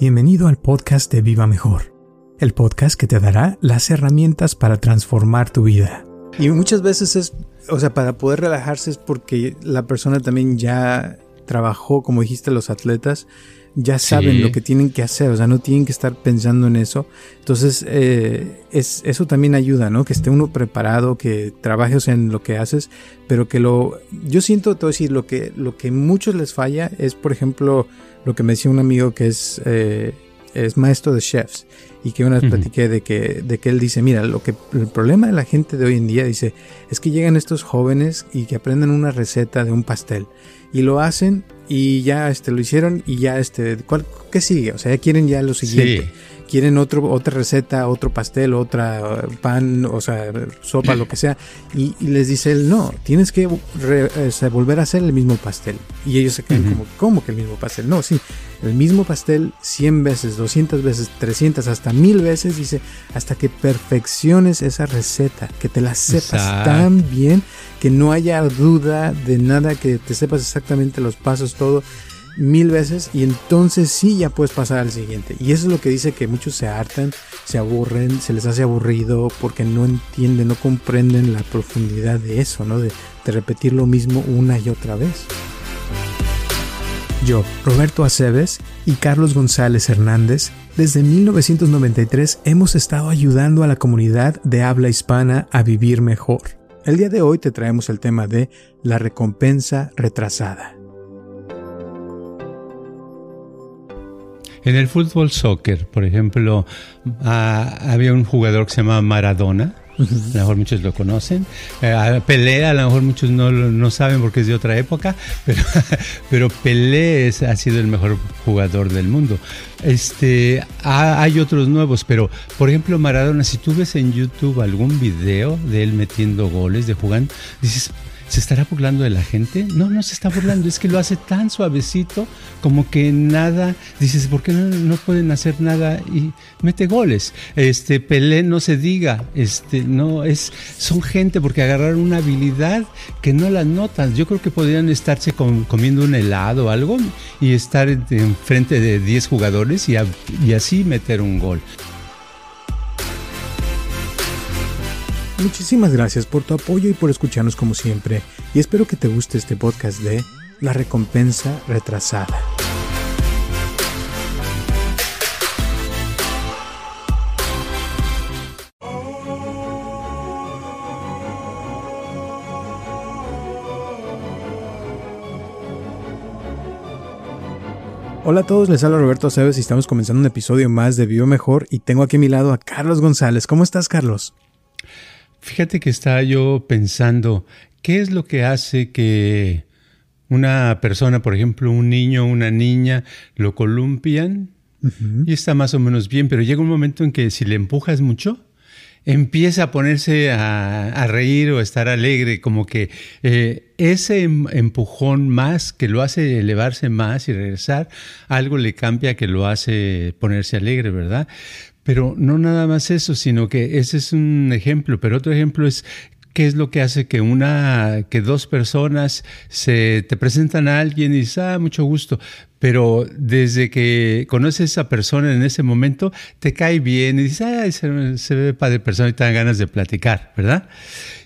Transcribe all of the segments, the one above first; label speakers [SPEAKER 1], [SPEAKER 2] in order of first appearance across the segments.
[SPEAKER 1] Bienvenido al podcast de Viva Mejor, el podcast que te dará las herramientas para transformar tu vida.
[SPEAKER 2] Y muchas veces es, o sea, para poder relajarse es porque la persona también ya trabajó, como dijiste, los atletas, ya saben lo que tienen que hacer, o sea, no tienen que estar pensando en eso. Entonces, eh, es, eso también ayuda, ¿no? Que esté uno preparado, que trabajes en lo que haces, pero que lo... Yo siento, a decir, lo que, lo que muchos les falla es, por ejemplo, lo que me decía un amigo que es, eh, es maestro de chefs y que una vez platiqué de que, de que él dice, mira, lo que el problema de la gente de hoy en día dice es que llegan estos jóvenes y que aprenden una receta de un pastel y lo hacen y ya este lo hicieron y ya este ¿cuál, qué sigue o sea ya quieren ya lo siguiente quieren otro otra receta otro pastel otra uh, pan o sea sopa lo que sea y, les dice él no tienes que volver a hacer el mismo pastel y ellos se quedan como cómo que el mismo pastel no sí el mismo pastel 100 veces 200 veces 300 hasta 1000 veces dice hasta que perfecciones esa receta que te la sepas tan bien que no haya duda de nada, que te sepas exactamente los pasos, todo mil veces y entonces sí ya puedes pasar al siguiente. Y eso es lo que dice que muchos se hartan, se aburren, se les hace aburrido porque no entienden, no comprenden la profundidad de eso, ¿no? De, de repetir lo mismo una y otra vez.
[SPEAKER 1] Yo, Roberto Aceves y Carlos González Hernández, desde 1993 hemos estado ayudando a la comunidad de habla hispana a vivir mejor. El día de hoy te traemos el tema de la recompensa retrasada.
[SPEAKER 3] En el fútbol soccer, por ejemplo, ah, había un jugador que se llamaba Maradona, a lo mejor muchos lo conocen. Eh, a lo mejor muchos no, no saben porque es de otra época, pero, pero Pelé ha sido el mejor jugador del mundo. Este, hay otros nuevos, pero por ejemplo Maradona, si tú ves en YouTube algún video de él metiendo goles, de jugando, dices, ¿Se estará burlando de la gente? No, no se está burlando, es que lo hace tan suavecito como que nada, dices, ¿por qué no, pueden hacer nada? Y mete goles. Este, Pelé no se diga, este, no, es, son gente porque agarraron una habilidad que no la notan. Yo creo que podrían estarse comiendo un helado o algo y estar enfrente de 10 jugadores y, y así meter un gol.
[SPEAKER 1] Muchísimas gracias por tu apoyo y por escucharnos como siempre, y espero que te guste este podcast de La recompensa retrasada. Hola a todos, les habla Roberto Aceves y estamos comenzando un episodio más de Vivo Mejor y tengo aquí a mi lado a Carlos González. ¿Cómo estás, Carlos?
[SPEAKER 3] Fíjate que estaba yo pensando, ¿qué es lo que hace que una persona, por ejemplo, un niño o una niña, lo columpian y está más o menos bien, pero llega un momento en que si le empujas mucho, empieza a ponerse a, reír o a estar alegre, como que eh, ese em, empujón más que lo hace elevarse más y regresar, algo le cambia que lo hace ponerse alegre, ¿verdad? Pero no nada más eso, sino que ese es un ejemplo, pero otro ejemplo es qué es lo que hace que una, que dos personas se te presentan a alguien y dices, ah, mucho gusto, pero desde que conoces a esa persona en ese momento, te cae bien y dices, ah, se, se ve padre persona y te dan ganas de platicar, ¿verdad?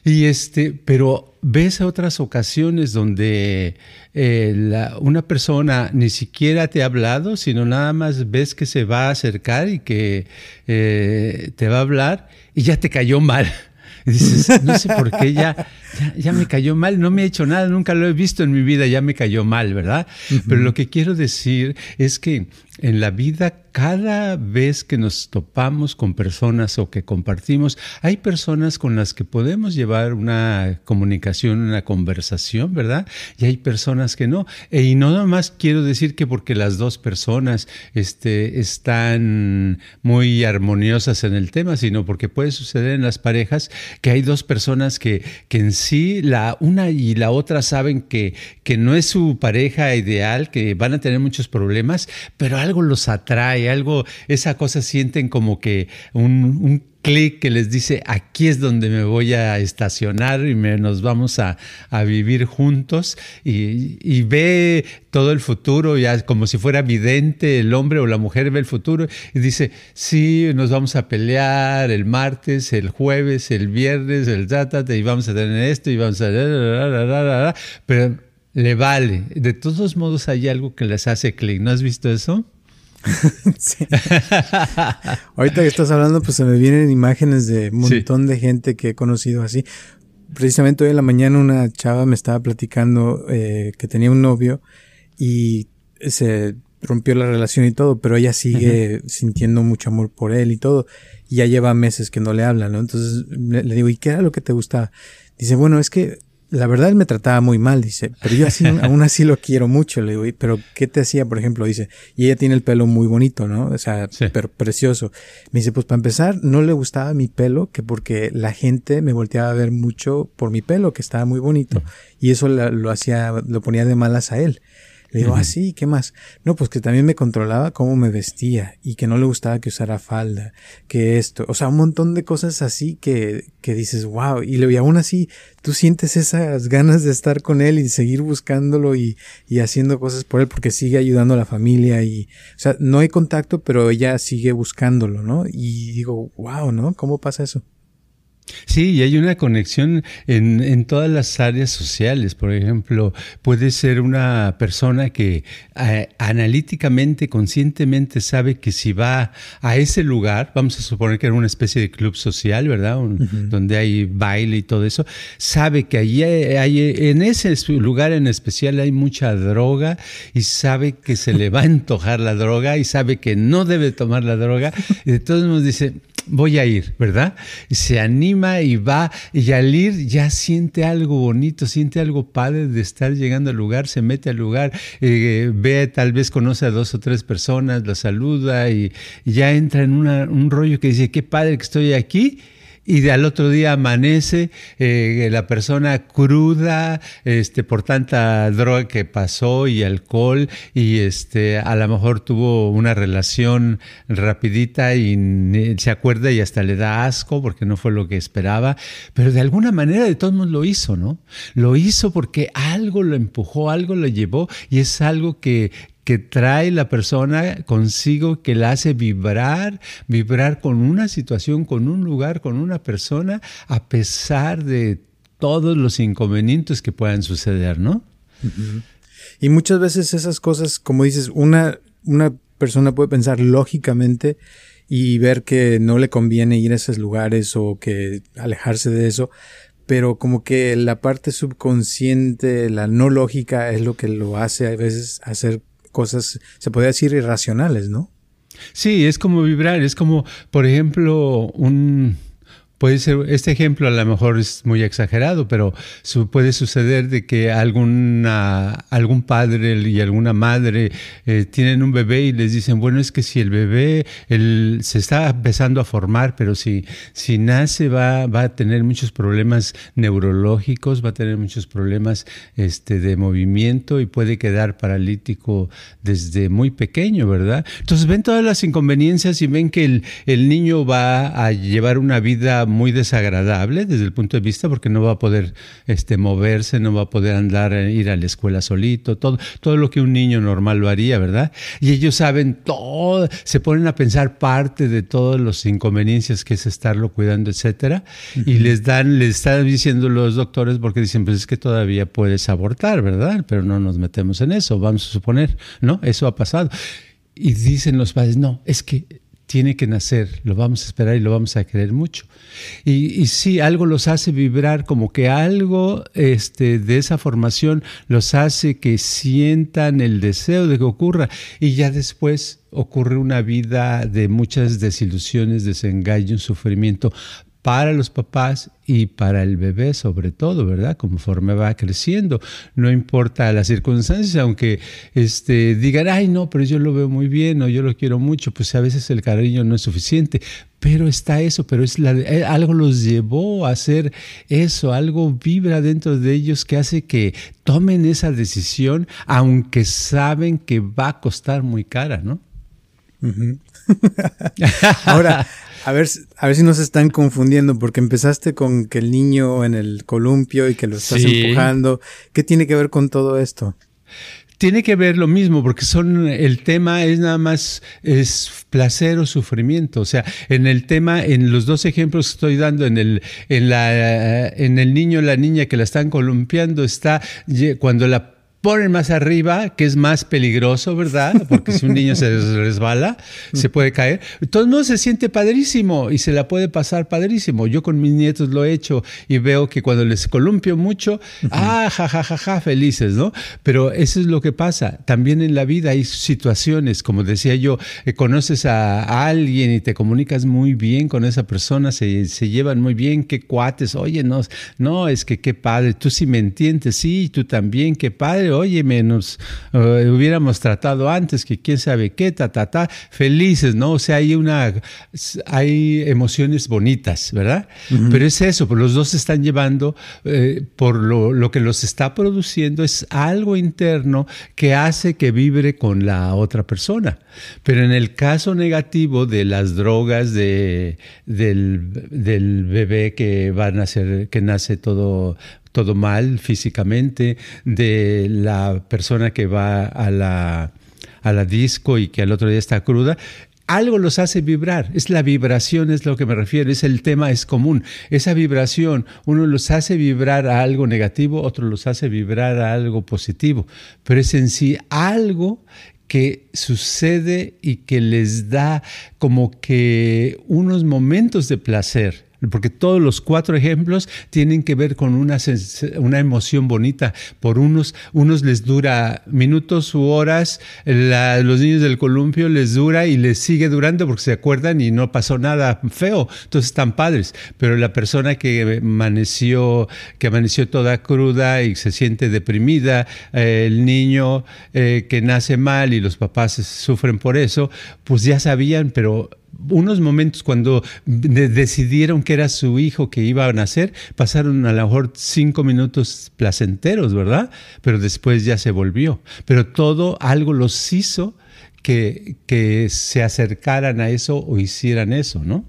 [SPEAKER 3] Y este, pero ves otras ocasiones donde eh, una persona ni siquiera te ha hablado, sino nada más ves que se va a acercar y que eh, te va a hablar y ya te cayó mal. Y dices, no sé por qué ya, ya, me cayó mal, no me he hecho nada, nunca lo he visto en mi vida, ya me cayó mal, ¿verdad? Pero lo que quiero decir es que en la vida cada vez que nos topamos con personas o que compartimos, hay personas con las que podemos llevar una comunicación, una conversación, ¿verdad? Y hay personas que no. E, y no nada más quiero decir que porque las dos personas este, están muy armoniosas en el tema, sino porque puede suceder en las parejas que hay dos personas que, que en sí, la una y la otra saben que, que no es su pareja ideal, que van a tener muchos problemas, pero algo los atrae, algo, esa cosa sienten como que un, clic que les dice, aquí es donde me voy a estacionar y me, nos vamos a, vivir juntos y, ve todo el futuro, ya como si fuera vidente, el hombre o la mujer ve el futuro y dice, sí, nos vamos a pelear el martes, el jueves, el viernes, el tata, y vamos a tener esto y vamos a... Pero le vale. De todos modos hay algo que les hace clic. ¿No has visto eso?
[SPEAKER 2] Ahorita que estás hablando, pues se me vienen imágenes de un montón de gente que he conocido así. Precisamente hoy en la mañana una chava me estaba platicando eh, que tenía un novio y se rompió la relación y todo, pero ella sigue sintiendo mucho amor por él y todo. Y ya lleva meses que no le habla, ¿no? Entonces le, le digo, ¿y qué era lo que te gustaba? Dice, bueno, es que la verdad él me trataba muy mal, dice, pero yo así, aún así lo quiero mucho, le digo, pero ¿qué te hacía, por ejemplo? Dice, y ella tiene el pelo muy bonito, ¿no? O sea, precioso. Me dice, pues para empezar, no le gustaba mi pelo, que porque la gente me volteaba a ver mucho por mi pelo, que estaba muy bonito, y eso lo hacía, lo ponía de malas a él. Le digo, ah, sí, ¿qué más? No, pues que también me controlaba cómo me vestía y que no le gustaba que usara falda, que esto, o sea, un montón de cosas así que, que dices, wow, y, y aún así tú sientes esas ganas de estar con él y seguir buscándolo y, y haciendo cosas por él porque sigue ayudando a la familia y, o sea, no hay contacto, pero ella sigue buscándolo, ¿no? Y digo, wow, ¿no? ¿Cómo pasa eso?
[SPEAKER 3] Sí, y hay una conexión en, en, todas las áreas sociales. Por ejemplo, puede ser una persona que eh, analíticamente, conscientemente sabe que si va a ese lugar, vamos a suponer que era una especie de club social, ¿verdad? Donde hay baile y todo eso, sabe que allí hay, en ese lugar en especial hay mucha droga y sabe que se le va a antojar la droga y sabe que no debe tomar la droga. Y todos modos dice, voy a ir, ¿verdad? Y se anima y va, y al ir ya siente algo bonito, siente algo padre de estar llegando al lugar, se mete al lugar, eh, ve, tal vez conoce a dos o tres personas, la saluda y, ya entra en un rollo que dice, qué padre que estoy aquí y al otro día amanece eh, la persona cruda este, por tanta droga que pasó y alcohol y este, a lo mejor tuvo una relación rapidita y se acuerda y hasta le da asco porque no fue lo que esperaba, pero de alguna manera de todos modos lo hizo, ¿no? Lo hizo porque algo lo empujó, algo lo llevó y es algo que, que trae la persona consigo, que la hace vibrar, vibrar con una situación, con un lugar, con una persona, a pesar de todos los inconvenientes que puedan suceder, ¿no?
[SPEAKER 2] Y muchas veces esas cosas, como dices, una, una persona puede pensar lógicamente y ver que no le conviene ir a esos lugares o que alejarse de eso, pero como que la parte subconsciente, la no lógica es lo que lo hace a veces hacer cosas, se podría decir, irracionales, ¿no?
[SPEAKER 3] Sí, es como vibrar, es como, por ejemplo, un Puede ser, este ejemplo a lo mejor es muy exagerado, pero puede suceder de que alguna, algún padre y alguna madre eh, tienen un bebé y les dicen, bueno, es que si el bebé se está empezando a formar, pero si, si nace va, va a tener muchos problemas neurológicos, va a tener muchos problemas este, de movimiento y puede quedar paralítico desde muy pequeño, ¿verdad? Entonces ven todas las inconveniencias y ven que el, el niño va a llevar una vida muy desagradable desde el punto de vista porque no va a poder este, moverse, no va a poder andar, eh, ir a la escuela solito, todo, todo lo que un niño normal lo haría, ¿verdad? Y ellos saben todo, se ponen a pensar parte de todos los inconveniencias que es estarlo cuidando, etcétera, y les dan, les están diciendo los doctores porque dicen, pues es que todavía puedes abortar, ¿verdad? Pero no nos metemos en eso, vamos a suponer, ¿no? Eso ha pasado. Y dicen los padres, no, es que tiene que nacer, lo vamos a esperar y lo vamos a querer mucho. Y, sí, algo los hace vibrar, como que algo este, de esa formación los hace que sientan el deseo de que ocurra y ya después ocurre una vida de muchas desilusiones, desengaños, sufrimiento para los papás y para el bebé sobre todo, ¿verdad? Conforme va creciendo. No importa las circunstancias, aunque este, digan, ay, no, pero yo lo veo muy bien o yo lo quiero mucho, pues a veces el cariño no es suficiente. Pero está eso, pero es la, eh, algo los llevó a hacer eso, algo vibra dentro de ellos que hace que tomen esa decisión, aunque saben que va a costar muy cara, ¿no?
[SPEAKER 2] Ahora, A ver, a ver si no se están confundiendo, porque empezaste con que el niño en el columpio y que lo estás empujando. ¿Qué tiene que ver con todo esto?
[SPEAKER 3] tiene que ver lo mismo, porque son el tema es nada más es placer o sufrimiento. O sea, en el tema, en los dos ejemplos que estoy dando, en el, en la, en el niño la niña que la están columpiando, está cuando la ponen más arriba, que es más peligroso, ¿verdad? Porque si un niño se resbala, se puede caer. Todo el mundo se siente padrísimo y se la puede pasar padrísimo. Yo con mis nietos lo he hecho y veo que cuando les columpio mucho, ah, ja, ja, ja, ja, felices, ¿no? Pero eso es lo que pasa. También en la vida hay situaciones, como decía yo, eh, conoces a, alguien y te comunicas muy bien con esa persona, se, se llevan muy bien, qué cuates, oye, no, no, es que qué padre, tú sí me entiendes, sí, tú también, qué padre oye, menos eh, hubiéramos tratado antes, que quién sabe qué, ta, ta, ta, felices, ¿no? O sea, hay una, hay emociones bonitas, ¿verdad? Pero es eso, pues los dos se están llevando eh, por lo, lo, que los está produciendo, es algo interno que hace que vibre con la otra persona. Pero en el caso negativo de las drogas, de, del, del bebé que va a nacer, que nace todo todo mal físicamente, de la persona que va a la, a la disco y que al otro día está cruda, algo los hace vibrar. Es la vibración, es lo que me refiero, es el tema, es común. Esa vibración, uno los hace vibrar a algo negativo, otro los hace vibrar a algo positivo. Pero es en sí algo que sucede y que les da como que unos momentos de placer porque todos los cuatro ejemplos tienen que ver con una, emoción bonita. Por unos, unos les dura minutos u horas, los niños del columpio les dura y les sigue durando porque se acuerdan y no pasó nada feo, entonces están padres. Pero la persona que amaneció, que amaneció toda cruda y se siente deprimida, eh, el niño eh, que nace mal y los papás sufren por eso, pues ya sabían, pero unos momentos cuando decidieron que era su hijo que iba a nacer, pasaron a lo mejor cinco minutos placenteros, ¿verdad? Pero después ya se volvió. Pero todo algo los hizo que, que se acercaran a eso o hicieran eso, ¿no?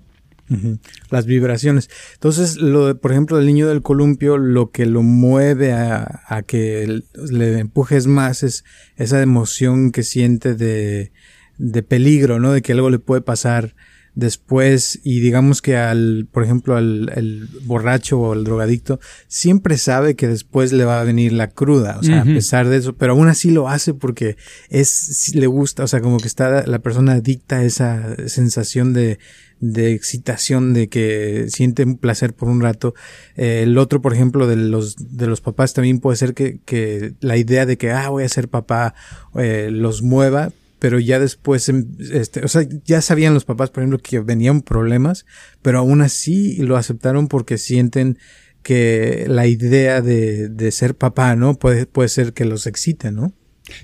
[SPEAKER 2] Las vibraciones. Entonces, lo por ejemplo, el niño del columpio, lo que lo mueve a, a que le empujes más es esa emoción que siente de, de peligro, ¿no? De que algo le puede pasar después y digamos que al, por ejemplo, al el borracho o el drogadicto siempre sabe que después le va a venir la cruda, o sea, a pesar de eso, pero aún así lo hace porque es, le gusta, o sea, como que está, la persona dicta esa sensación de, de excitación, de que siente un placer por un rato. Eh, el otro, por ejemplo, de los, de los papás también puede ser que, que la idea de que, ah, voy a ser papá, eh, los mueva, pero ya después, em, este, o sea, ya sabían los papás, por ejemplo, que venían problemas, pero aún así lo aceptaron porque sienten que la idea de, de ser papá, ¿no? Puede, puede ser que los excite, ¿no?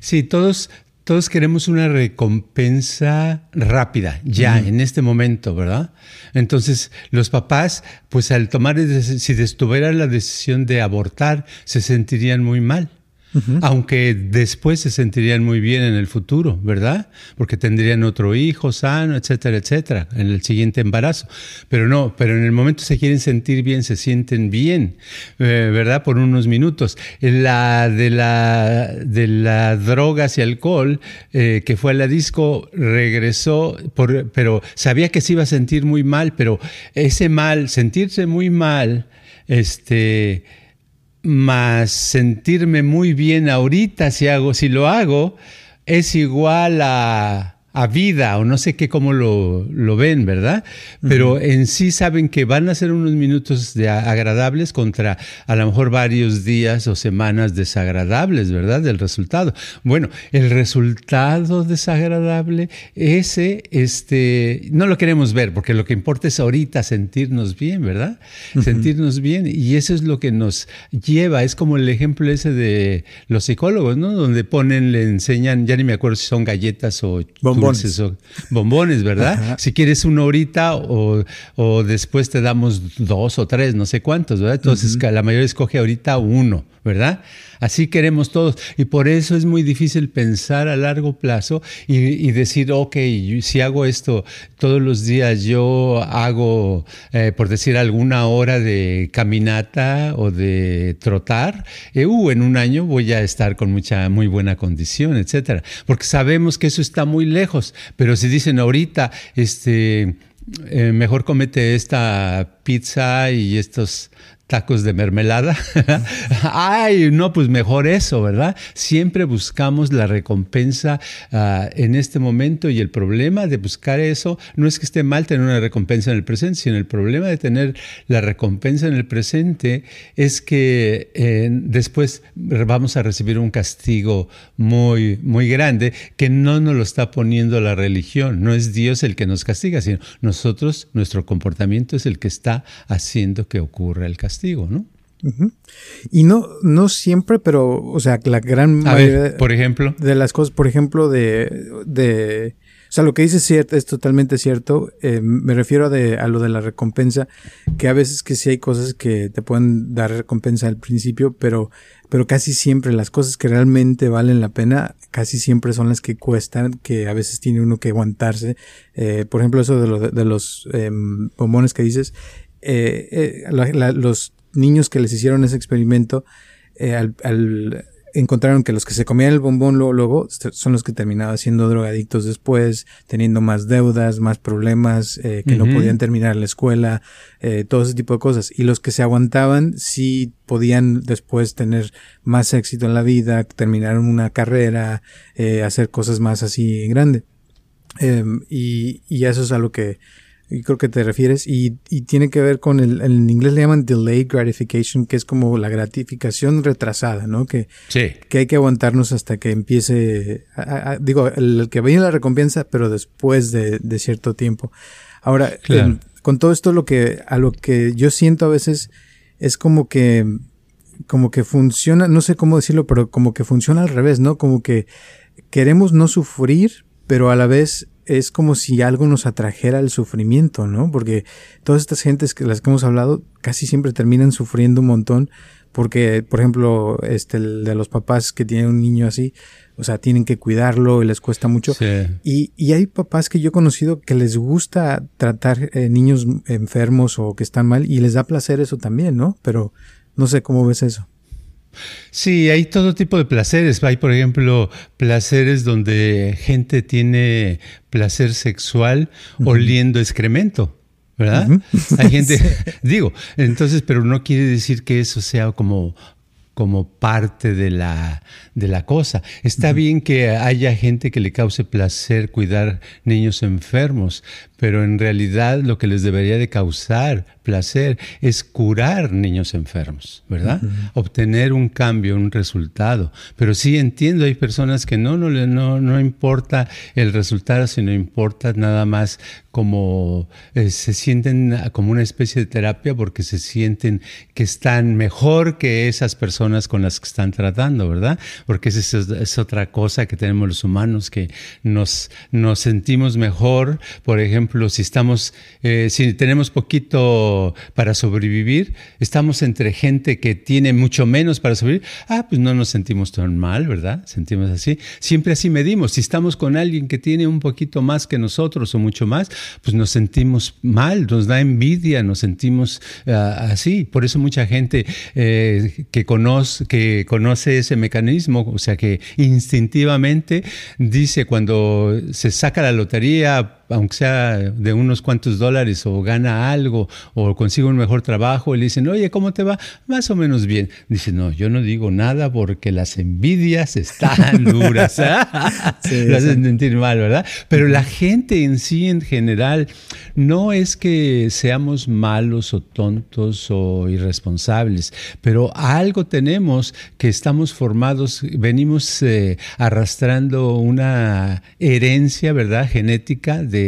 [SPEAKER 3] Sí, todos, todos queremos una recompensa rápida, ya, en este momento, ¿verdad? Entonces, los papás, pues al tomar, si estuvieran la decisión de abortar, se sentirían muy mal aunque después se sentirían muy bien en el futuro, ¿verdad? Porque tendrían otro hijo sano, etcétera, etcétera, en el siguiente embarazo. Pero no, pero en el momento se quieren sentir bien, se sienten bien, eh, ¿verdad? Por unos minutos. La de la de la drogas y alcohol eh, que fue a la disco regresó, pero sabía que se iba a sentir muy mal, pero ese mal, sentirse muy mal, este más sentirme muy bien ahorita si hago, si lo hago, es igual a a vida o no sé qué cómo lo, lo ven, ¿verdad? Pero en sí saben que van a ser unos minutos de agradables contra a lo mejor varios días o semanas desagradables, ¿verdad? Del resultado. Bueno, el resultado desagradable, ese, este, no lo queremos ver porque lo que importa es ahorita sentirnos bien, ¿verdad? Sentirnos bien y eso es lo que nos lleva, es como el ejemplo ese de los psicólogos, ¿no? Donde ponen, le enseñan, ya ni me acuerdo si son galletas o bombones. Bombones, ¿verdad? Si quieres una horita o, o, después te damos dos o tres, no sé cuántos, ¿verdad? Entonces la mayoría escoge ahorita uno, ¿verdad? Así queremos todos. Y por eso es muy difícil pensar a largo plazo y, decir, ok, si hago esto todos los días, yo hago, eh, por decir, alguna hora de caminata o de trotar, eh, uh, en un año voy a estar con mucha, muy buena condición, etcétera. Porque sabemos que eso está muy lejos. Pero si dicen ahorita, este, eh, mejor comete esta pizza y estos tacos de mermelada. Ay, no, pues mejor eso, ¿verdad? Siempre buscamos la recompensa ah, en este momento y el problema de buscar eso no es que esté mal tener una recompensa en el presente, sino el problema de tener la recompensa en el presente es que eh, después vamos a recibir un castigo muy, muy grande que no nos lo está poniendo la religión. No es Dios el que nos castiga, sino nosotros, nuestro comportamiento es el que está haciendo que ocurra el castigo. ¿No?
[SPEAKER 2] Y no, no siempre, pero, o sea, la gran
[SPEAKER 3] mayoría por ejemplo.
[SPEAKER 2] de las cosas, por ejemplo, de, de o sea, lo que dices cierto, es totalmente cierto. Eh, me refiero a, de, a lo de la recompensa, que a veces que sí hay cosas que te pueden dar recompensa al principio, pero, pero casi siempre las cosas que realmente valen la pena, casi siempre son las que cuestan, que a veces tiene uno que aguantarse. Eh, por ejemplo, eso de, lo, de, los eh, bombones que dices, eh, eh los niños que les hicieron ese experimento, eh, al, encontraron que los que se comían el bombón luego, son los que terminaban siendo drogadictos después, teniendo más deudas, más problemas, que no podían terminar la escuela, todo ese tipo de cosas. Y los que se aguantaban sí podían después tener más éxito en la vida, terminar una carrera, hacer cosas más así grande. Em, y, y eso es a lo que y creo que te refieres, y, y tiene que ver con el, en inglés le llaman delayed gratification, que es como la gratificación retrasada, ¿no? Que, que hay que aguantarnos hasta que empiece, digo, el, que viene la recompensa, pero después de, de cierto tiempo. Ahora, con todo esto lo que, a lo que yo siento a veces es como que, como que funciona, no sé cómo decirlo, pero como que funciona al revés, ¿no? Como que queremos no sufrir, pero a la vez es como si algo nos atrajera el sufrimiento, ¿no? Porque todas estas gentes que las que hemos hablado casi siempre terminan sufriendo un montón porque, por ejemplo, este, el de los papás que tienen un niño así, o sea, tienen que cuidarlo y les cuesta mucho. Y, y hay papás que yo he conocido que les gusta tratar eh, niños enfermos o que están mal y les da placer eso también, ¿no? Pero no sé cómo ves eso.
[SPEAKER 3] Sí, hay todo tipo de placeres. Hay, por ejemplo, placeres donde gente tiene placer sexual oliendo excremento. ¿verdad? Hay gente, digo, entonces, pero no quiere decir que eso sea como como parte de la, de la cosa. Está bien que haya gente que le cause placer cuidar niños enfermos, pero en realidad lo que les debería de causar placer es curar niños enfermos, ¿verdad? Obtener un cambio, un resultado. Pero sí entiendo, hay personas que no, no, no, no importa el resultado, sino importa nada más como eh, se sienten como una especie de terapia porque se sienten que están mejor que esas personas con las que están tratando, ¿verdad? Porque esa es, es otra cosa que tenemos los humanos, que nos, nos sentimos mejor, por ejemplo, si estamos, eh, si tenemos poquito para sobrevivir, estamos entre gente que tiene mucho menos para sobrevivir, ah, pues no nos sentimos tan mal, ¿verdad? Sentimos así. Siempre así medimos. Si estamos con alguien que tiene un poquito más que nosotros o mucho más, pues nos sentimos mal, nos da envidia, nos sentimos ah, así. Por eso mucha gente eh, que, conoce, que conoce ese mecanismo, o sea, que instintivamente dice cuando se saca la lotería, aunque sea de unos cuantos dólares o gana algo o consigue un mejor trabajo y le dicen, oye, ¿cómo te va? Más o menos bien. Dice, no, yo no digo nada porque las envidias están duras. Lo hacen sentir mal, ¿verdad? Pero la gente en sí, en general, no es que seamos malos o tontos o irresponsables, pero algo tenemos que estamos formados, venimos eh, arrastrando una herencia, ¿verdad? Genética de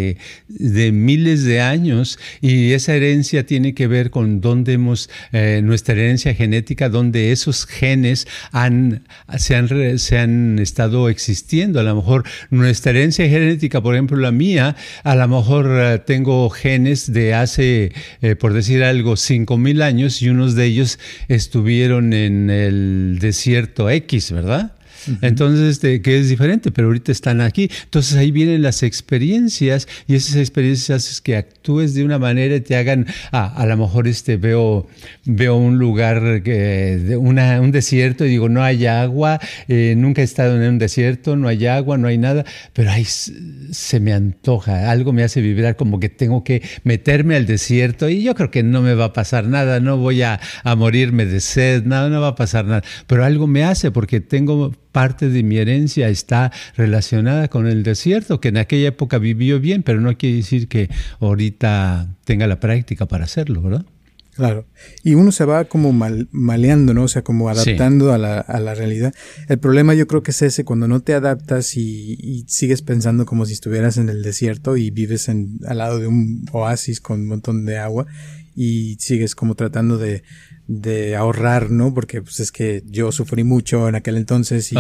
[SPEAKER 3] de, miles de años y esa herencia tiene que ver con dónde hemos, eh, nuestra herencia genética, donde esos genes han, se, han, se han estado existiendo. A lo mejor nuestra herencia genética, por ejemplo la mía, a lo mejor eh, tengo genes de hace, eh, por decir algo, 5.000 años y unos de ellos estuvieron en el desierto X, ¿verdad? Entonces, este, que es diferente, pero ahorita están aquí. Entonces ahí vienen las experiencias y esas experiencias hacen que actúes de una manera y te hagan, ah, a lo mejor este, veo, veo un lugar, de una, un desierto y digo, no hay agua, eh, nunca he estado en un desierto, no hay agua, no hay nada, pero ahí se me antoja, algo me hace vibrar como que tengo que meterme al desierto y yo creo que no me va a pasar nada, no voy a, a morirme de sed, nada, no va a pasar nada, pero algo me hace porque tengo parte de mi herencia está relacionada con el desierto, que en aquella época vivió bien, pero no quiere decir que ahorita tenga la práctica para hacerlo, ¿verdad?
[SPEAKER 2] Claro. Y uno se va como maleando, ¿no? O sea, como adaptando a, la, a, la, realidad. El problema yo creo que es ese, cuando no te adaptas y, y, sigues pensando como si estuvieras en el desierto y vives en, al lado de un oasis con un montón de agua y sigues como tratando de, de ahorrar, ¿no? Porque pues es que yo sufrí mucho en aquel entonces y,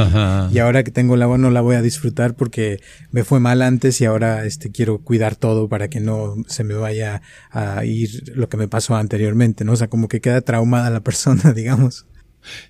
[SPEAKER 2] y, ahora que tengo el agua no la voy a disfrutar porque me fue mal antes y ahora este quiero cuidar todo para que no se me vaya a ir lo que me pasó anteriormente, ¿no? O sea, como que queda traumada la persona, digamos.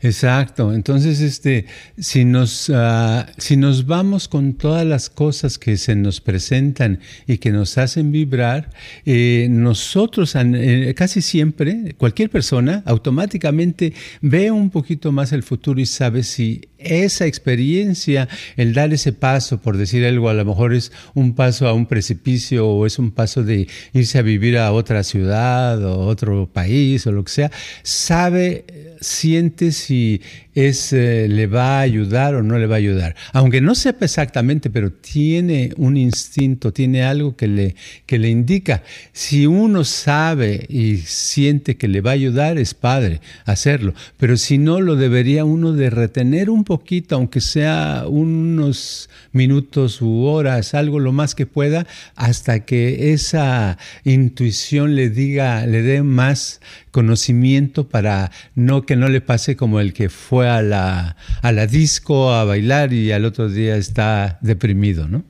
[SPEAKER 3] Exacto. Entonces, este, si nos, ah, si nos vamos con todas las cosas que se nos presentan y que nos hacen vibrar, eh, nosotros eh, casi siempre, cualquier persona automáticamente ve un poquito más el futuro y sabe si esa experiencia, el dar ese paso, por decir algo, a lo mejor es un paso a un precipicio o es un paso de irse a vivir a otra ciudad o otro país o lo que sea, sabe, siente si es, eh, le va a ayudar o no le va a ayudar. Aunque no sepa exactamente, pero tiene un instinto, tiene algo que le, que le indica. Si uno sabe y siente que le va a ayudar, es padre hacerlo. Pero si no, lo debería uno de retener un poquito, aunque sea unos minutos u horas, algo lo más que pueda, hasta que esa intuición le diga, le dé más conocimiento para no que no le pase como el que fue a la, a la disco a bailar y al otro día está deprimido, ¿no?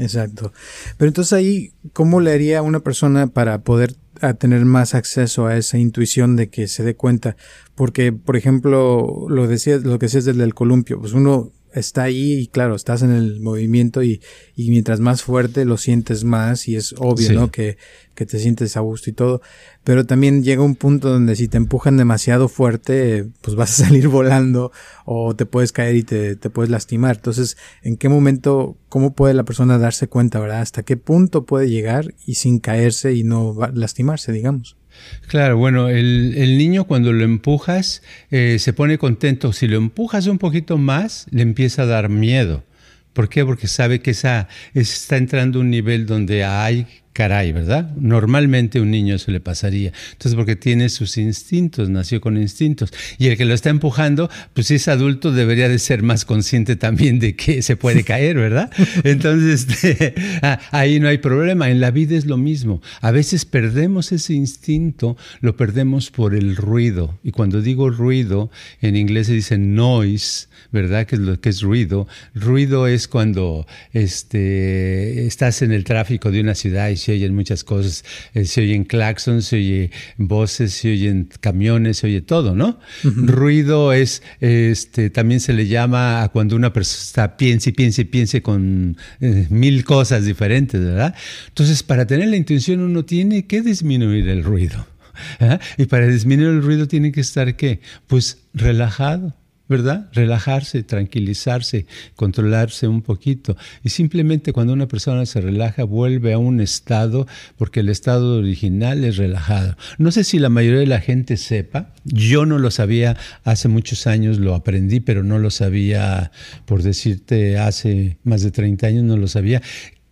[SPEAKER 2] exacto. Pero entonces ahí, ¿cómo le haría una persona para poder tener más acceso a esa intuición de que se dé cuenta? Porque, por ejemplo, lo, decías, lo que decías del columpio, pues uno está ahí y claro, estás en el movimiento y, y mientras más fuerte lo sientes más y es obvio, ¿no? Que, que te sientes a gusto y todo. Pero también llega un punto donde si te empujan demasiado fuerte, pues vas a salir volando o te puedes caer y te, te puedes lastimar. Entonces, ¿en qué momento, cómo puede la persona darse cuenta, verdad? ¿Hasta qué punto puede llegar y sin caerse y no lastimarse, digamos?
[SPEAKER 3] Claro, bueno, el, niño cuando lo empujas eh, se pone contento. Si lo empujas un poquito más, le empieza a dar miedo. ¿Por qué? Porque sabe que esa, está entrando un nivel donde hay caray, ¿verdad? Normalmente un niño se le pasaría. Entonces, porque tiene sus instintos, nació con instintos. Y el que lo está empujando, pues si es adulto, debería de ser más consciente también de que se puede caer, ¿verdad? Entonces, este, ah, ahí no hay problema. En la vida es lo mismo. A veces perdemos ese instinto, lo perdemos por el ruido. Y cuando digo ruido, en inglés se dice noise, ¿verdad? Que es lo que es ruido. Ruido es cuando este, estás en el tráfico de una ciudad y se oyen muchas cosas, eh, se oyen claxons, se oyen voces, se oyen camiones, se oye todo, ¿no? Ruido es, este, también se le llama a cuando una persona piense y piense y piense con eh, mil cosas diferentes, ¿verdad? Entonces, para tener la intuición uno tiene que disminuir el ruido. ¿eh? Y para disminuir el ruido tiene que estar, ¿qué? Pues relajado ¿verdad? Relajarse, tranquilizarse, controlarse un poquito. Y simplemente cuando una persona se relaja, vuelve a un estado, porque el estado original es relajado. No sé si la mayoría de la gente sepa, yo no lo sabía, hace muchos años lo aprendí, pero no lo sabía, por decirte, hace más de 30 años no lo sabía,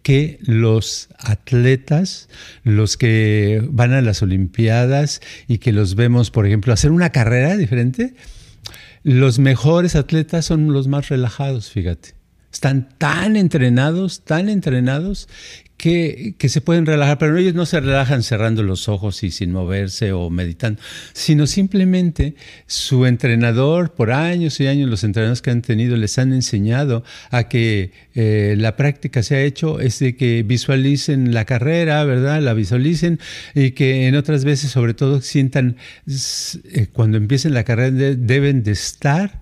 [SPEAKER 3] que los atletas, los que van a las Olimpiadas y que los vemos, por ejemplo, hacer una carrera diferente, los mejores atletas son los más relajados, fíjate. Están tan entrenados, tan entrenados, que, que, se pueden relajar, pero ellos no se relajan cerrando los ojos y sin moverse o meditando, sino simplemente su entrenador, por años y años los entrenadores que han tenido les han enseñado a que eh, la práctica se ha hecho es de que visualicen la carrera, ¿verdad? La visualicen y que en otras veces sobre todo sientan, eh, cuando empiecen la carrera deben de estar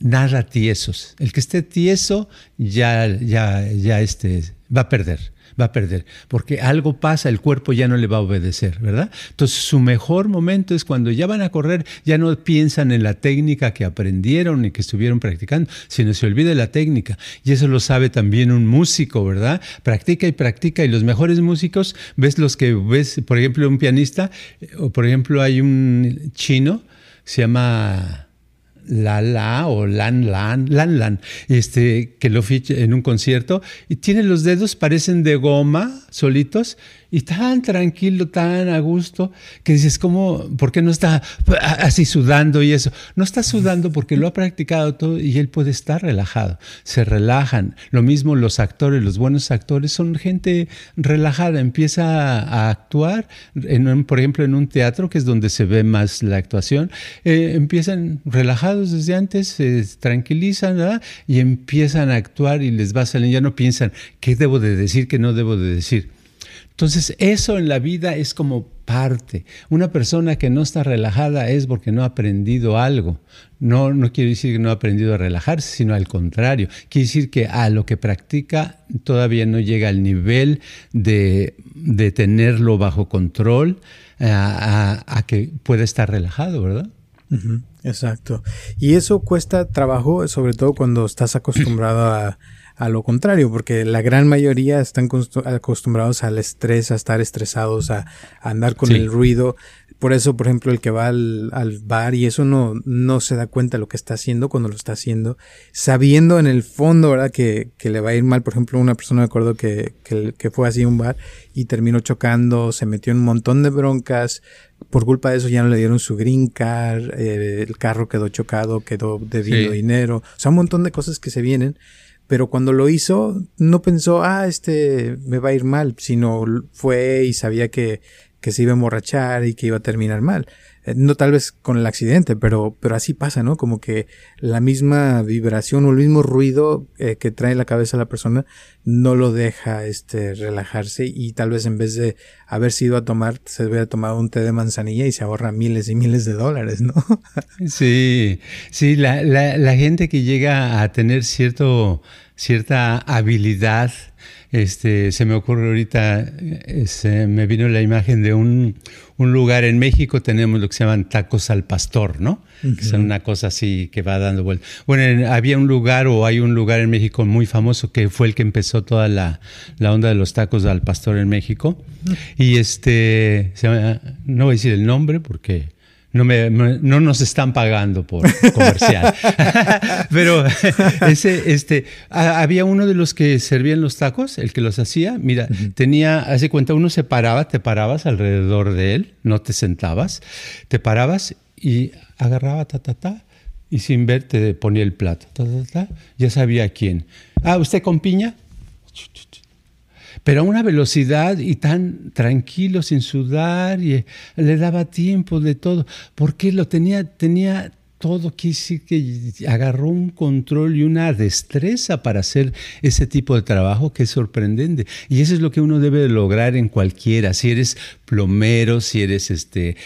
[SPEAKER 3] nada tiesos. El que esté tieso ya, ya, ya este, va a perder va a perder, porque algo pasa, el cuerpo ya no le va a obedecer, ¿verdad? Entonces su mejor momento es cuando ya van a correr, ya no piensan en la técnica que aprendieron y que estuvieron practicando, sino se olvida la técnica. Y eso lo sabe también un músico, ¿verdad? Practica y practica y los mejores músicos, ves los que ves, por ejemplo, un pianista, o por ejemplo hay un chino, se llama... La La o Lan Lan, Lan Lan, este, que lo ficha en un concierto y tiene los dedos, parecen de goma, solitos, y tan tranquilo, tan a gusto, que dices, ¿cómo, por qué no está así sudando y eso? No está sudando porque lo ha practicado todo y él puede estar relajado. Se relajan. Lo mismo los actores, los buenos actores son gente relajada, empieza a actuar, en por ejemplo, en un teatro, que es donde se ve más la actuación, eh, empiezan relajados desde antes, se tranquilizan y empiezan a actuar y les va a salir, ya no piensan qué debo de decir, qué no debo de decir entonces, eso en la vida es como parte. Una persona que no está relajada es porque no ha aprendido algo. No, no quiere decir que no ha aprendido a relajarse, sino al contrario. Quiere decir que a lo que practica todavía no llega al nivel de, tenerlo bajo control, a, que pueda estar relajado, ¿verdad?
[SPEAKER 2] exacto. Y eso cuesta trabajo, sobre todo cuando estás acostumbrado a a lo contrario, porque la gran mayoría están acostumbrados al estrés, a estar estresados, a, andar con el ruido. Por eso, por ejemplo, el que va al, bar y eso no, no se da cuenta de lo que está haciendo cuando lo está haciendo, sabiendo en el fondo, ¿verdad? Que, que le va a ir mal. Por ejemplo, una persona me acuerdo que, que, que fue así a un bar y terminó chocando, se metió en un montón de broncas, por culpa de eso ya no le dieron su green car, eh, el carro quedó chocado, quedó debiendo dinero, o sea, un montón de cosas que se vienen pero cuando lo hizo no pensó, ah, este me va a ir mal, sino fue y sabía que, que se iba a emborrachar y que iba a terminar mal. Eh, no tal vez con el accidente, pero, pero así pasa, ¿no? Como que la misma vibración o el mismo ruido eh, que trae la cabeza a la persona no lo deja este, relajarse y tal vez en vez de haber sido a tomar, se hubiera tomado un té de manzanilla y se ahorra miles y miles de dólares, ¿no?
[SPEAKER 3] sí, sí, la, la, la gente que llega a tener cierto, cierta habilidad, este, se me ocurre ahorita, se me vino la imagen de un, un, lugar en México, tenemos lo que se llaman tacos al pastor, ¿no? Que son una cosa así que va dando vuelta. Bueno, había un lugar o hay un lugar en México muy famoso que fue el que empezó toda la, la onda de los tacos al pastor en México. Y este, no voy a decir el nombre porque no, me, no nos están pagando por comercial. Pero ese, este, había uno de los que servían los tacos, el que los hacía. Mira, tenía, hace cuenta, uno se paraba, te parabas alrededor de él, no te sentabas, te parabas y agarraba ta, ta, ta, y sin ver te ponía el plato, ta, ta, ta, ya sabía quién. Ah, ¿usted con piña? Pero a una velocidad y tan tranquilo, sin sudar, y le daba tiempo de todo, porque lo tenía, tenía todo decir que agarró un control y una destreza para hacer ese tipo de trabajo que es sorprendente. Y eso es lo que uno debe lograr en cualquiera. Si eres plomero, si eres este,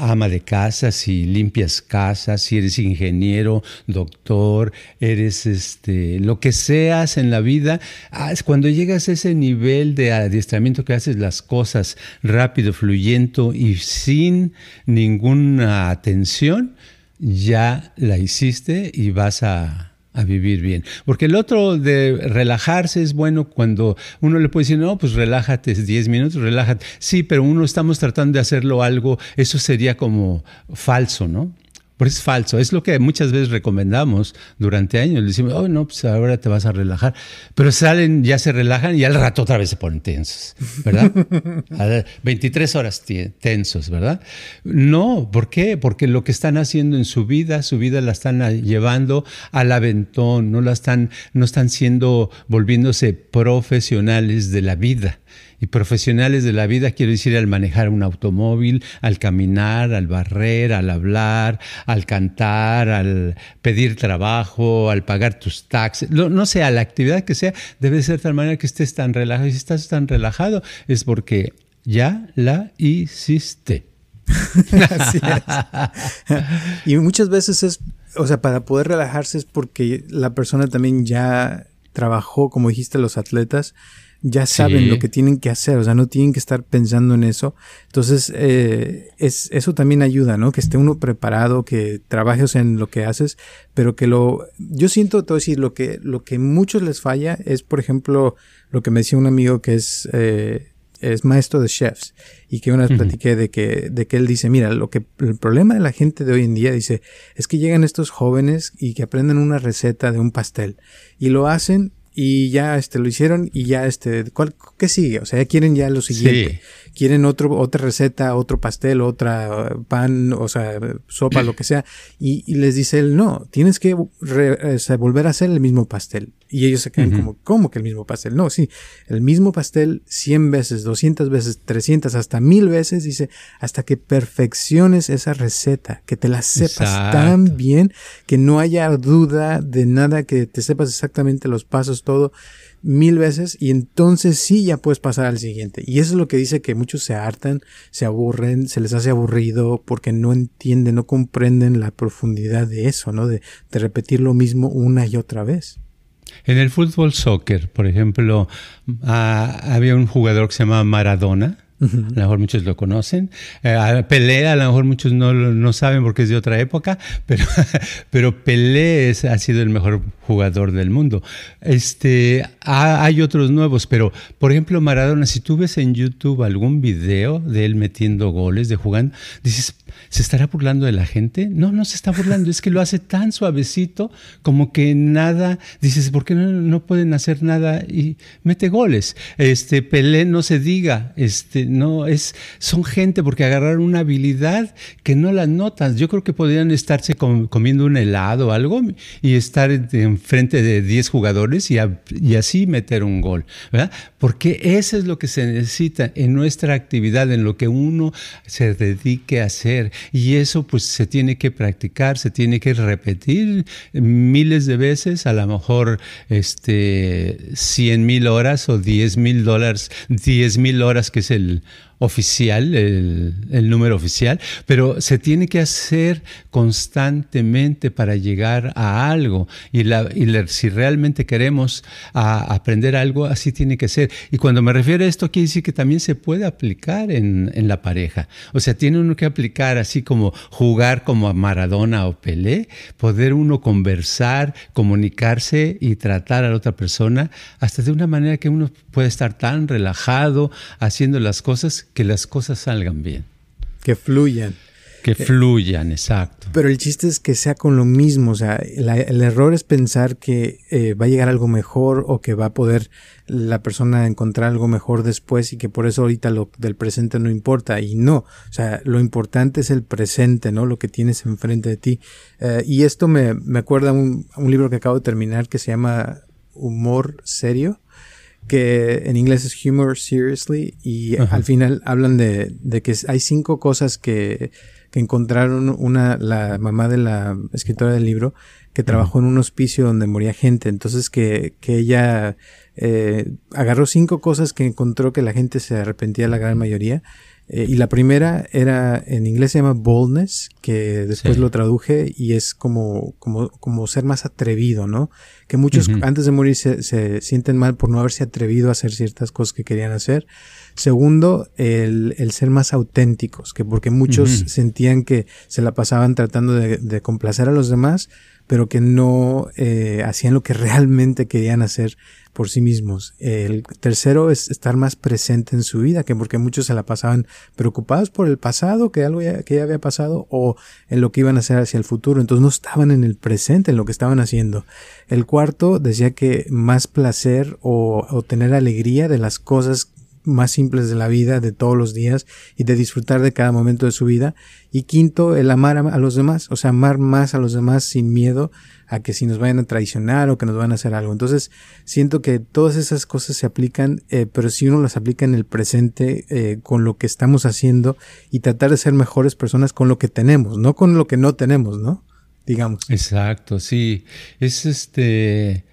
[SPEAKER 3] ama de casa, si limpias casas, si eres ingeniero, doctor, eres este, lo que seas en la vida, ah, cuando llegas a ese nivel de adiestramiento que haces las cosas rápido, fluyendo y sin ninguna atención, ya la hiciste y vas a, vivir bien. Porque el otro de relajarse es bueno cuando uno le puede decir, no, pues relájate 10 minutos, relájate. Sí, pero uno estamos tratando de hacerlo algo, eso sería como falso, ¿no? Es falso. Es lo que muchas veces recomendamos durante años. Le decimos, oh, no, pues ahora te vas a relajar. Pero salen, ya se relajan y al rato otra vez se ponen tensos, ¿verdad? 23 horas tensos, ¿verdad? No, ¿por qué? Porque lo que están haciendo en su vida, su vida la están llevando al aventón, no la están, no están siendo, volviéndose profesionales de la vida. Y profesionales de la vida quiero decir al manejar un automóvil, al caminar, al barrer, al hablar, al cantar, al pedir trabajo, al pagar tus taxes, no, no sé, la actividad que sea, debe ser de tal manera que estés tan relajado. Y si estás tan relajado es porque ya la hiciste. Así
[SPEAKER 2] es. y muchas veces es, o sea, para poder relajarse es porque la persona también ya trabajó, como dijiste, los atletas, ya saben lo que tienen que hacer, o sea, no tienen que estar pensando en eso. Entonces, eh, es, eso también ayuda, ¿no? Que esté uno preparado, que trabajes en lo que haces, pero que lo, yo siento, todo decir, lo que, lo que muchos les falla es, por ejemplo, lo que me decía un amigo que es, eh, es maestro de chefs. Y que una vez platiqué de que, de que él dice, mira, lo que, el problema de la gente de hoy en día, dice, es que llegan estos jóvenes y que aprenden una receta de un pastel y lo hacen y ya este lo hicieron y ya este ¿cuál, qué sigue o sea ya quieren ya lo siguiente quieren otro, otra receta, otro pastel, otra pan, o sea, sopa, lo que sea. Y, les dice él, no, tienes que volver a hacer el mismo pastel. Y ellos se quedan como, ¿cómo que el mismo pastel? No, sí, el mismo pastel 100 veces, 200 veces, 300, hasta mil veces, dice, hasta que perfecciones esa receta, que te la sepas tan bien, que no haya duda de nada, que te sepas exactamente los pasos, todo mil veces y entonces sí ya puedes pasar al siguiente. Y eso es lo que dice que muchos se hartan, se aburren, se les hace aburrido porque no entienden, no comprenden la profundidad de eso, ¿no? De, de repetir lo mismo una y otra vez.
[SPEAKER 3] En el fútbol soccer, por ejemplo, ah, había un jugador que se llamaba Maradona, a lo mejor muchos lo conocen. Eh, Pelé, a lo mejor muchos no, no saben porque es de otra época, pero, pero Pelé ha sido el mejor jugador del mundo. Este, hay otros nuevos, pero por ejemplo Maradona, si tú ves en YouTube algún video de él metiendo goles, de jugando, dices, ¿se estará burlando de la gente? No, no se está burlando, es que lo hace tan suavecito como que nada, dices, ¿por qué no, no pueden hacer nada? Y mete goles. Este, Pelé no se diga, este, no, es, son gente porque agarraron una habilidad que no la notas. Yo creo que podrían estarse comiendo un helado o algo y estar enfrente de 10 jugadores y, y, así meter un gol, ¿verdad? Porque eso es lo que se necesita en nuestra actividad, en lo que uno se dedique a hacer. Y eso pues se tiene que practicar, se tiene que repetir miles de veces, a lo mejor este, 100 mil horas o 10 mil dólares, 10 mil horas que es el, oficial, el, número oficial, pero se tiene que hacer constantemente para llegar a algo. Y, la, si realmente queremos aprender algo, así tiene que ser. Y cuando me refiero a esto, quiere decir que también se puede aplicar en, en la pareja. O sea, tiene uno que aplicar así como jugar como a Maradona o Pelé, poder uno conversar, comunicarse y tratar a la otra persona hasta de una manera que uno puede estar tan relajado haciendo las cosas que las cosas salgan bien.
[SPEAKER 2] Que fluyan.
[SPEAKER 3] Que fluyan, exacto.
[SPEAKER 2] Pero el chiste es que sea con lo mismo, o sea, el error es pensar que eh, va a llegar algo mejor o que va a poder la persona encontrar algo mejor después y que por eso ahorita lo del presente no importa y no, o sea, lo importante es el presente, ¿no? Lo que tienes enfrente de ti. Eh, y esto me, me acuerda a un, un libro que acabo de terminar que se llama Humor Serio que en inglés es Humor Seriously, y al final hablan de, de, que hay cinco cosas que, que, encontraron una, la mamá de la escritora del libro, que trabajó en un hospicio donde moría gente, entonces que, que ella eh, agarró cinco cosas que encontró que la gente se arrepentía la gran mayoría, eh, y la primera era, en inglés se llama boldness, que después lo traduje y es como, como, como ser más atrevido, ¿no? Que muchos antes de morir se, se, sienten mal por no haberse atrevido a hacer ciertas cosas que querían hacer. Segundo, el, el ser más auténticos, que porque muchos sentían que se la pasaban tratando de, de, complacer a los demás, pero que no eh, hacían lo que realmente querían hacer por sí mismos. El tercero es estar más presente en su vida, que porque muchos se la pasaban preocupados por el pasado, que algo ya, que ya había pasado, o en lo que iban a hacer hacia el futuro. Entonces no estaban en el presente, en lo que estaban haciendo. El cuarto decía que más placer o, o tener alegría de las cosas más simples de la vida, de todos los días y de disfrutar de cada momento de su vida. Y quinto, el amar a, los demás, o sea, amar más a los demás sin miedo a que si nos vayan a traicionar o que nos van a hacer algo. Entonces, siento que todas esas cosas se aplican, eh, pero si uno las aplica en el presente eh, con lo que estamos haciendo y tratar de ser mejores personas con lo que tenemos, no con lo que no tenemos, ¿no? Digamos.
[SPEAKER 3] Exacto, sí. Es este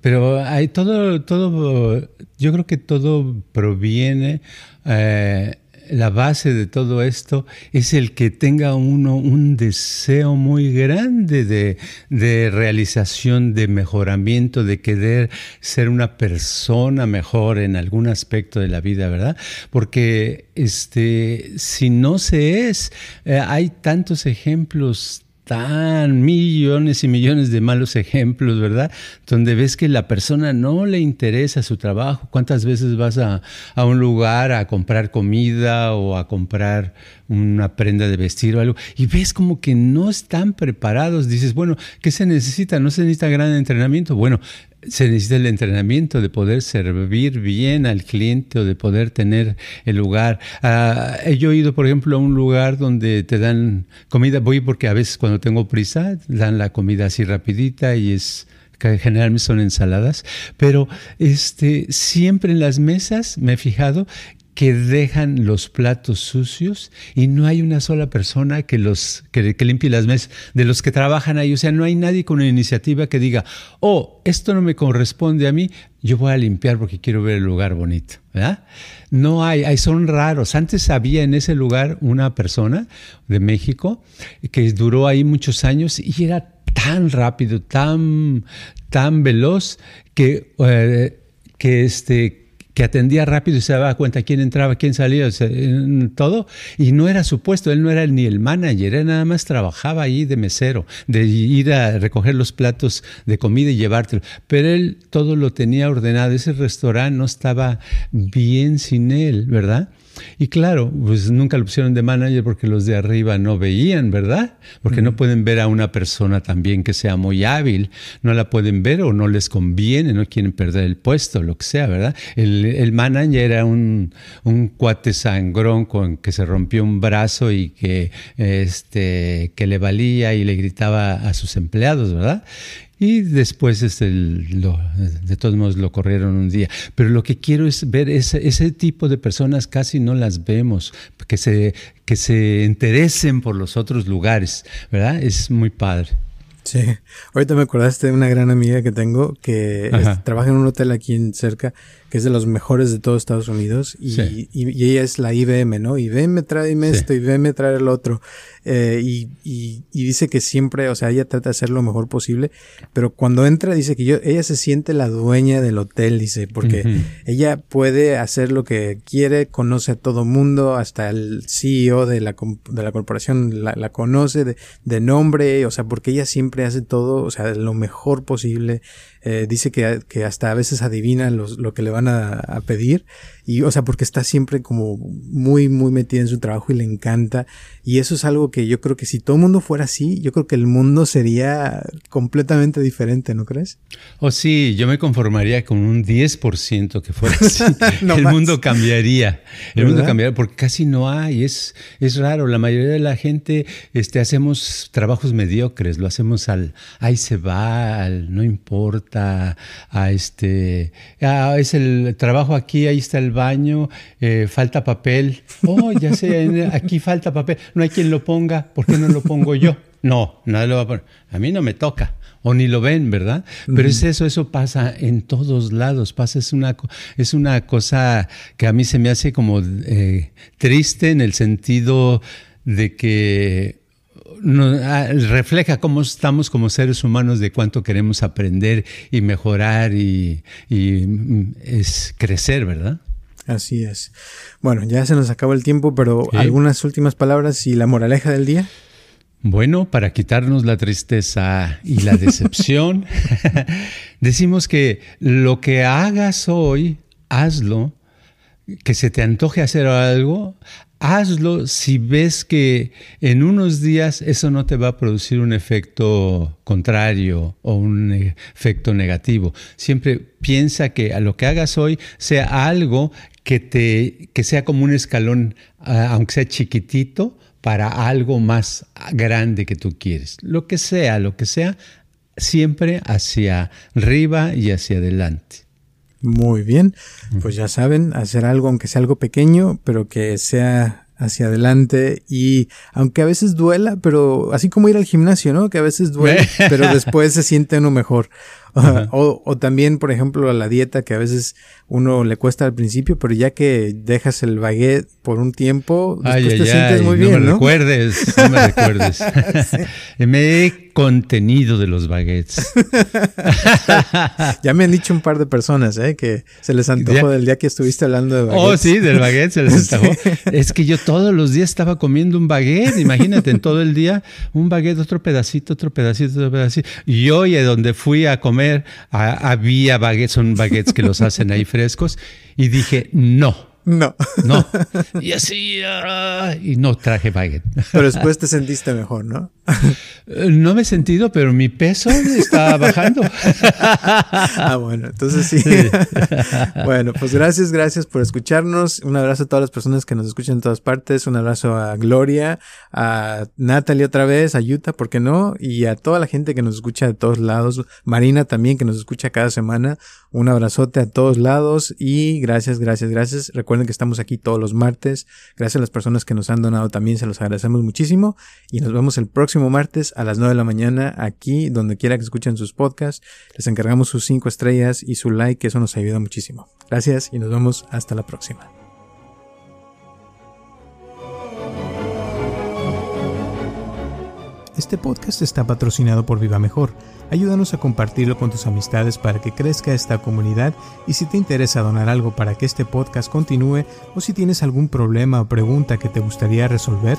[SPEAKER 3] pero hay todo, todo, yo creo que todo proviene, eh, la base de todo esto es el que tenga uno un deseo muy grande de, de, realización, de mejoramiento, de querer ser una persona mejor en algún aspecto de la vida, ¿verdad? Porque este, si no se es, eh, hay tantos ejemplos tan millones y millones de malos ejemplos, ¿verdad? Donde ves que la persona no le interesa su trabajo. ¿Cuántas veces vas a, a, un lugar a comprar comida o a comprar una prenda de vestir o algo y ves como que no están preparados? Dices, bueno, ¿qué se necesita? No se necesita gran entrenamiento. Bueno, se necesita el entrenamiento de poder servir bien al cliente o de poder tener el lugar. Uh, yo he ido, por ejemplo, a un lugar donde te dan comida. Voy porque a veces cuando tengo prisa dan la comida así rapidita y es que generalmente son ensaladas, pero este siempre en las mesas me he fijado que dejan los platos sucios y no hay una sola persona que los que, limpie las mesas de los que trabajan ahí. O sea, no hay nadie con una iniciativa que diga, oh, esto no me corresponde a mí, yo voy a limpiar porque quiero ver el lugar bonito. ¿verdad? No hay, hay, son raros. Antes había en ese lugar una persona de México que duró ahí muchos años y era tan rápido, tan, tan veloz que, eh, que este que atendía rápido y se daba cuenta quién entraba, quién salía, todo. Y no era su puesto, él no era ni el manager, él nada más trabajaba ahí de mesero, de ir a recoger los platos de comida y llevártelo. Pero él todo lo tenía ordenado, ese restaurante no estaba bien sin él, ¿verdad? Y claro, pues nunca lo pusieron de manager porque los de arriba no veían, ¿verdad? Porque no pueden ver a una persona también que sea muy hábil, no la pueden ver o no les conviene, no quieren perder el puesto, lo que sea, ¿verdad? El, el manager era un, un, cuate sangrón con que se rompió un brazo y que, este, que le valía y le gritaba a sus empleados, ¿verdad? Y después este, lo, de todos modos lo corrieron un día. Pero lo que quiero es ver ese, ese tipo de personas casi no las vemos, que se, que se interesen por los otros lugares, ¿verdad? Es muy padre.
[SPEAKER 2] Sí, ahorita me acordaste de una gran amiga que tengo que trabaja en un hotel aquí en cerca que es de los mejores de todos Estados Unidos, y, y, ella es la IBM, ¿no? IBM trae esto, IBM trae el otro, eh, y, y, dice que siempre, o sea, ella trata de hacer lo mejor posible, pero cuando entra dice que yo, ella se siente la dueña del hotel, dice, porque ella puede hacer lo que quiere, conoce a todo mundo, hasta el CEO de la, de la corporación la, la conoce de, de nombre, o sea, porque ella siempre hace todo, o sea, lo mejor posible, eh, dice que, que, hasta a veces adivina los, lo que le van a, a, pedir. Y, o sea, porque está siempre como muy, muy metida en su trabajo y le encanta. Y eso es algo que yo creo que si todo el mundo fuera así, yo creo que el mundo sería completamente diferente, ¿no crees?
[SPEAKER 3] Oh, sí, yo me conformaría con un 10% que fuera así. el mundo cambiaría. El mundo cambiaría porque casi no hay. Es, es raro. La mayoría de la gente este, hacemos trabajos mediocres. Lo hacemos al, ahí se va, al no importa, a este, ah, es el trabajo aquí, ahí está el baño, eh, falta papel. Oh, ya sé, aquí falta papel no hay quien lo ponga, ¿por qué no lo pongo yo? No, nadie lo va a poner. A mí no me toca. O ni lo ven, ¿verdad? Pero es eso, eso pasa en todos lados. Pasa, es una, es una cosa que a mí se me hace como eh, triste en el sentido de que refleja cómo estamos como seres humanos, de cuánto queremos aprender y mejorar y, y mm, es crecer, ¿verdad?
[SPEAKER 2] Así es. Bueno, ya se nos acabó el tiempo, pero algunas últimas palabras y la moraleja del día.
[SPEAKER 3] Bueno, para quitarnos la tristeza y la decepción, decimos que lo que hagas hoy, hazlo, que se te antoje hacer algo, hazlo si ves que en unos días eso no te va a producir un efecto contrario o un efecto negativo. Siempre piensa que a lo que hagas hoy sea algo que te que sea como un escalón, aunque sea chiquitito, para algo más grande que tú quieres. Lo que sea, lo que sea, siempre hacia arriba y hacia adelante.
[SPEAKER 2] Muy bien, pues ya saben, hacer algo, aunque sea algo pequeño, pero que sea hacia adelante y aunque a veces duela, pero así como ir al gimnasio, ¿no? Que a veces duele, pero después se siente uno mejor. O, o, también, por ejemplo, a la dieta que a veces uno le cuesta al principio, pero ya que dejas el baguette por un tiempo, después te sientes muy bien,
[SPEAKER 3] ¿no? Me recuerdes, no me recuerdes. me he contenido de los baguettes.
[SPEAKER 2] ya me han dicho un par de personas, ¿eh? Que se les antojó del día que estuviste hablando de baguettes.
[SPEAKER 3] Oh, sí, del baguette se les antojó. Es que yo todos los días estaba comiendo un baguette, imagínate, en todo el día, un baguette, otro pedacito, otro pedacito, otro pedacito. Y hoy, donde fui a comer, había baguettes, son baguettes que los hacen ahí frescos, y dije, no,
[SPEAKER 2] no.
[SPEAKER 3] No. Y así, ah, y no traje baguette.
[SPEAKER 2] Pero después te sentiste mejor, ¿no?
[SPEAKER 3] No me he sentido, pero mi peso está bajando.
[SPEAKER 2] Ah, bueno, entonces sí. Bueno, pues gracias, gracias por escucharnos. Un abrazo a todas las personas que nos escuchan en todas partes. Un abrazo a Gloria, a Natalie otra vez, a Yuta, ¿por qué no? Y a toda la gente que nos escucha de todos lados. Marina también, que nos escucha cada semana. Un abrazote a todos lados y gracias, gracias, gracias. Recuerden que estamos aquí todos los martes. Gracias a las personas que nos han donado también, se los agradecemos muchísimo. Y nos vemos el próximo martes a las 9 de la mañana aquí, donde quiera que escuchen sus podcasts. Les encargamos sus 5 estrellas y su like, eso nos ayuda muchísimo. Gracias y nos vemos hasta la próxima.
[SPEAKER 1] Este podcast está patrocinado por Viva Mejor. Ayúdanos a compartirlo con tus amistades para que crezca esta comunidad y si te interesa donar algo para que este podcast continúe o si tienes algún problema o pregunta que te gustaría resolver,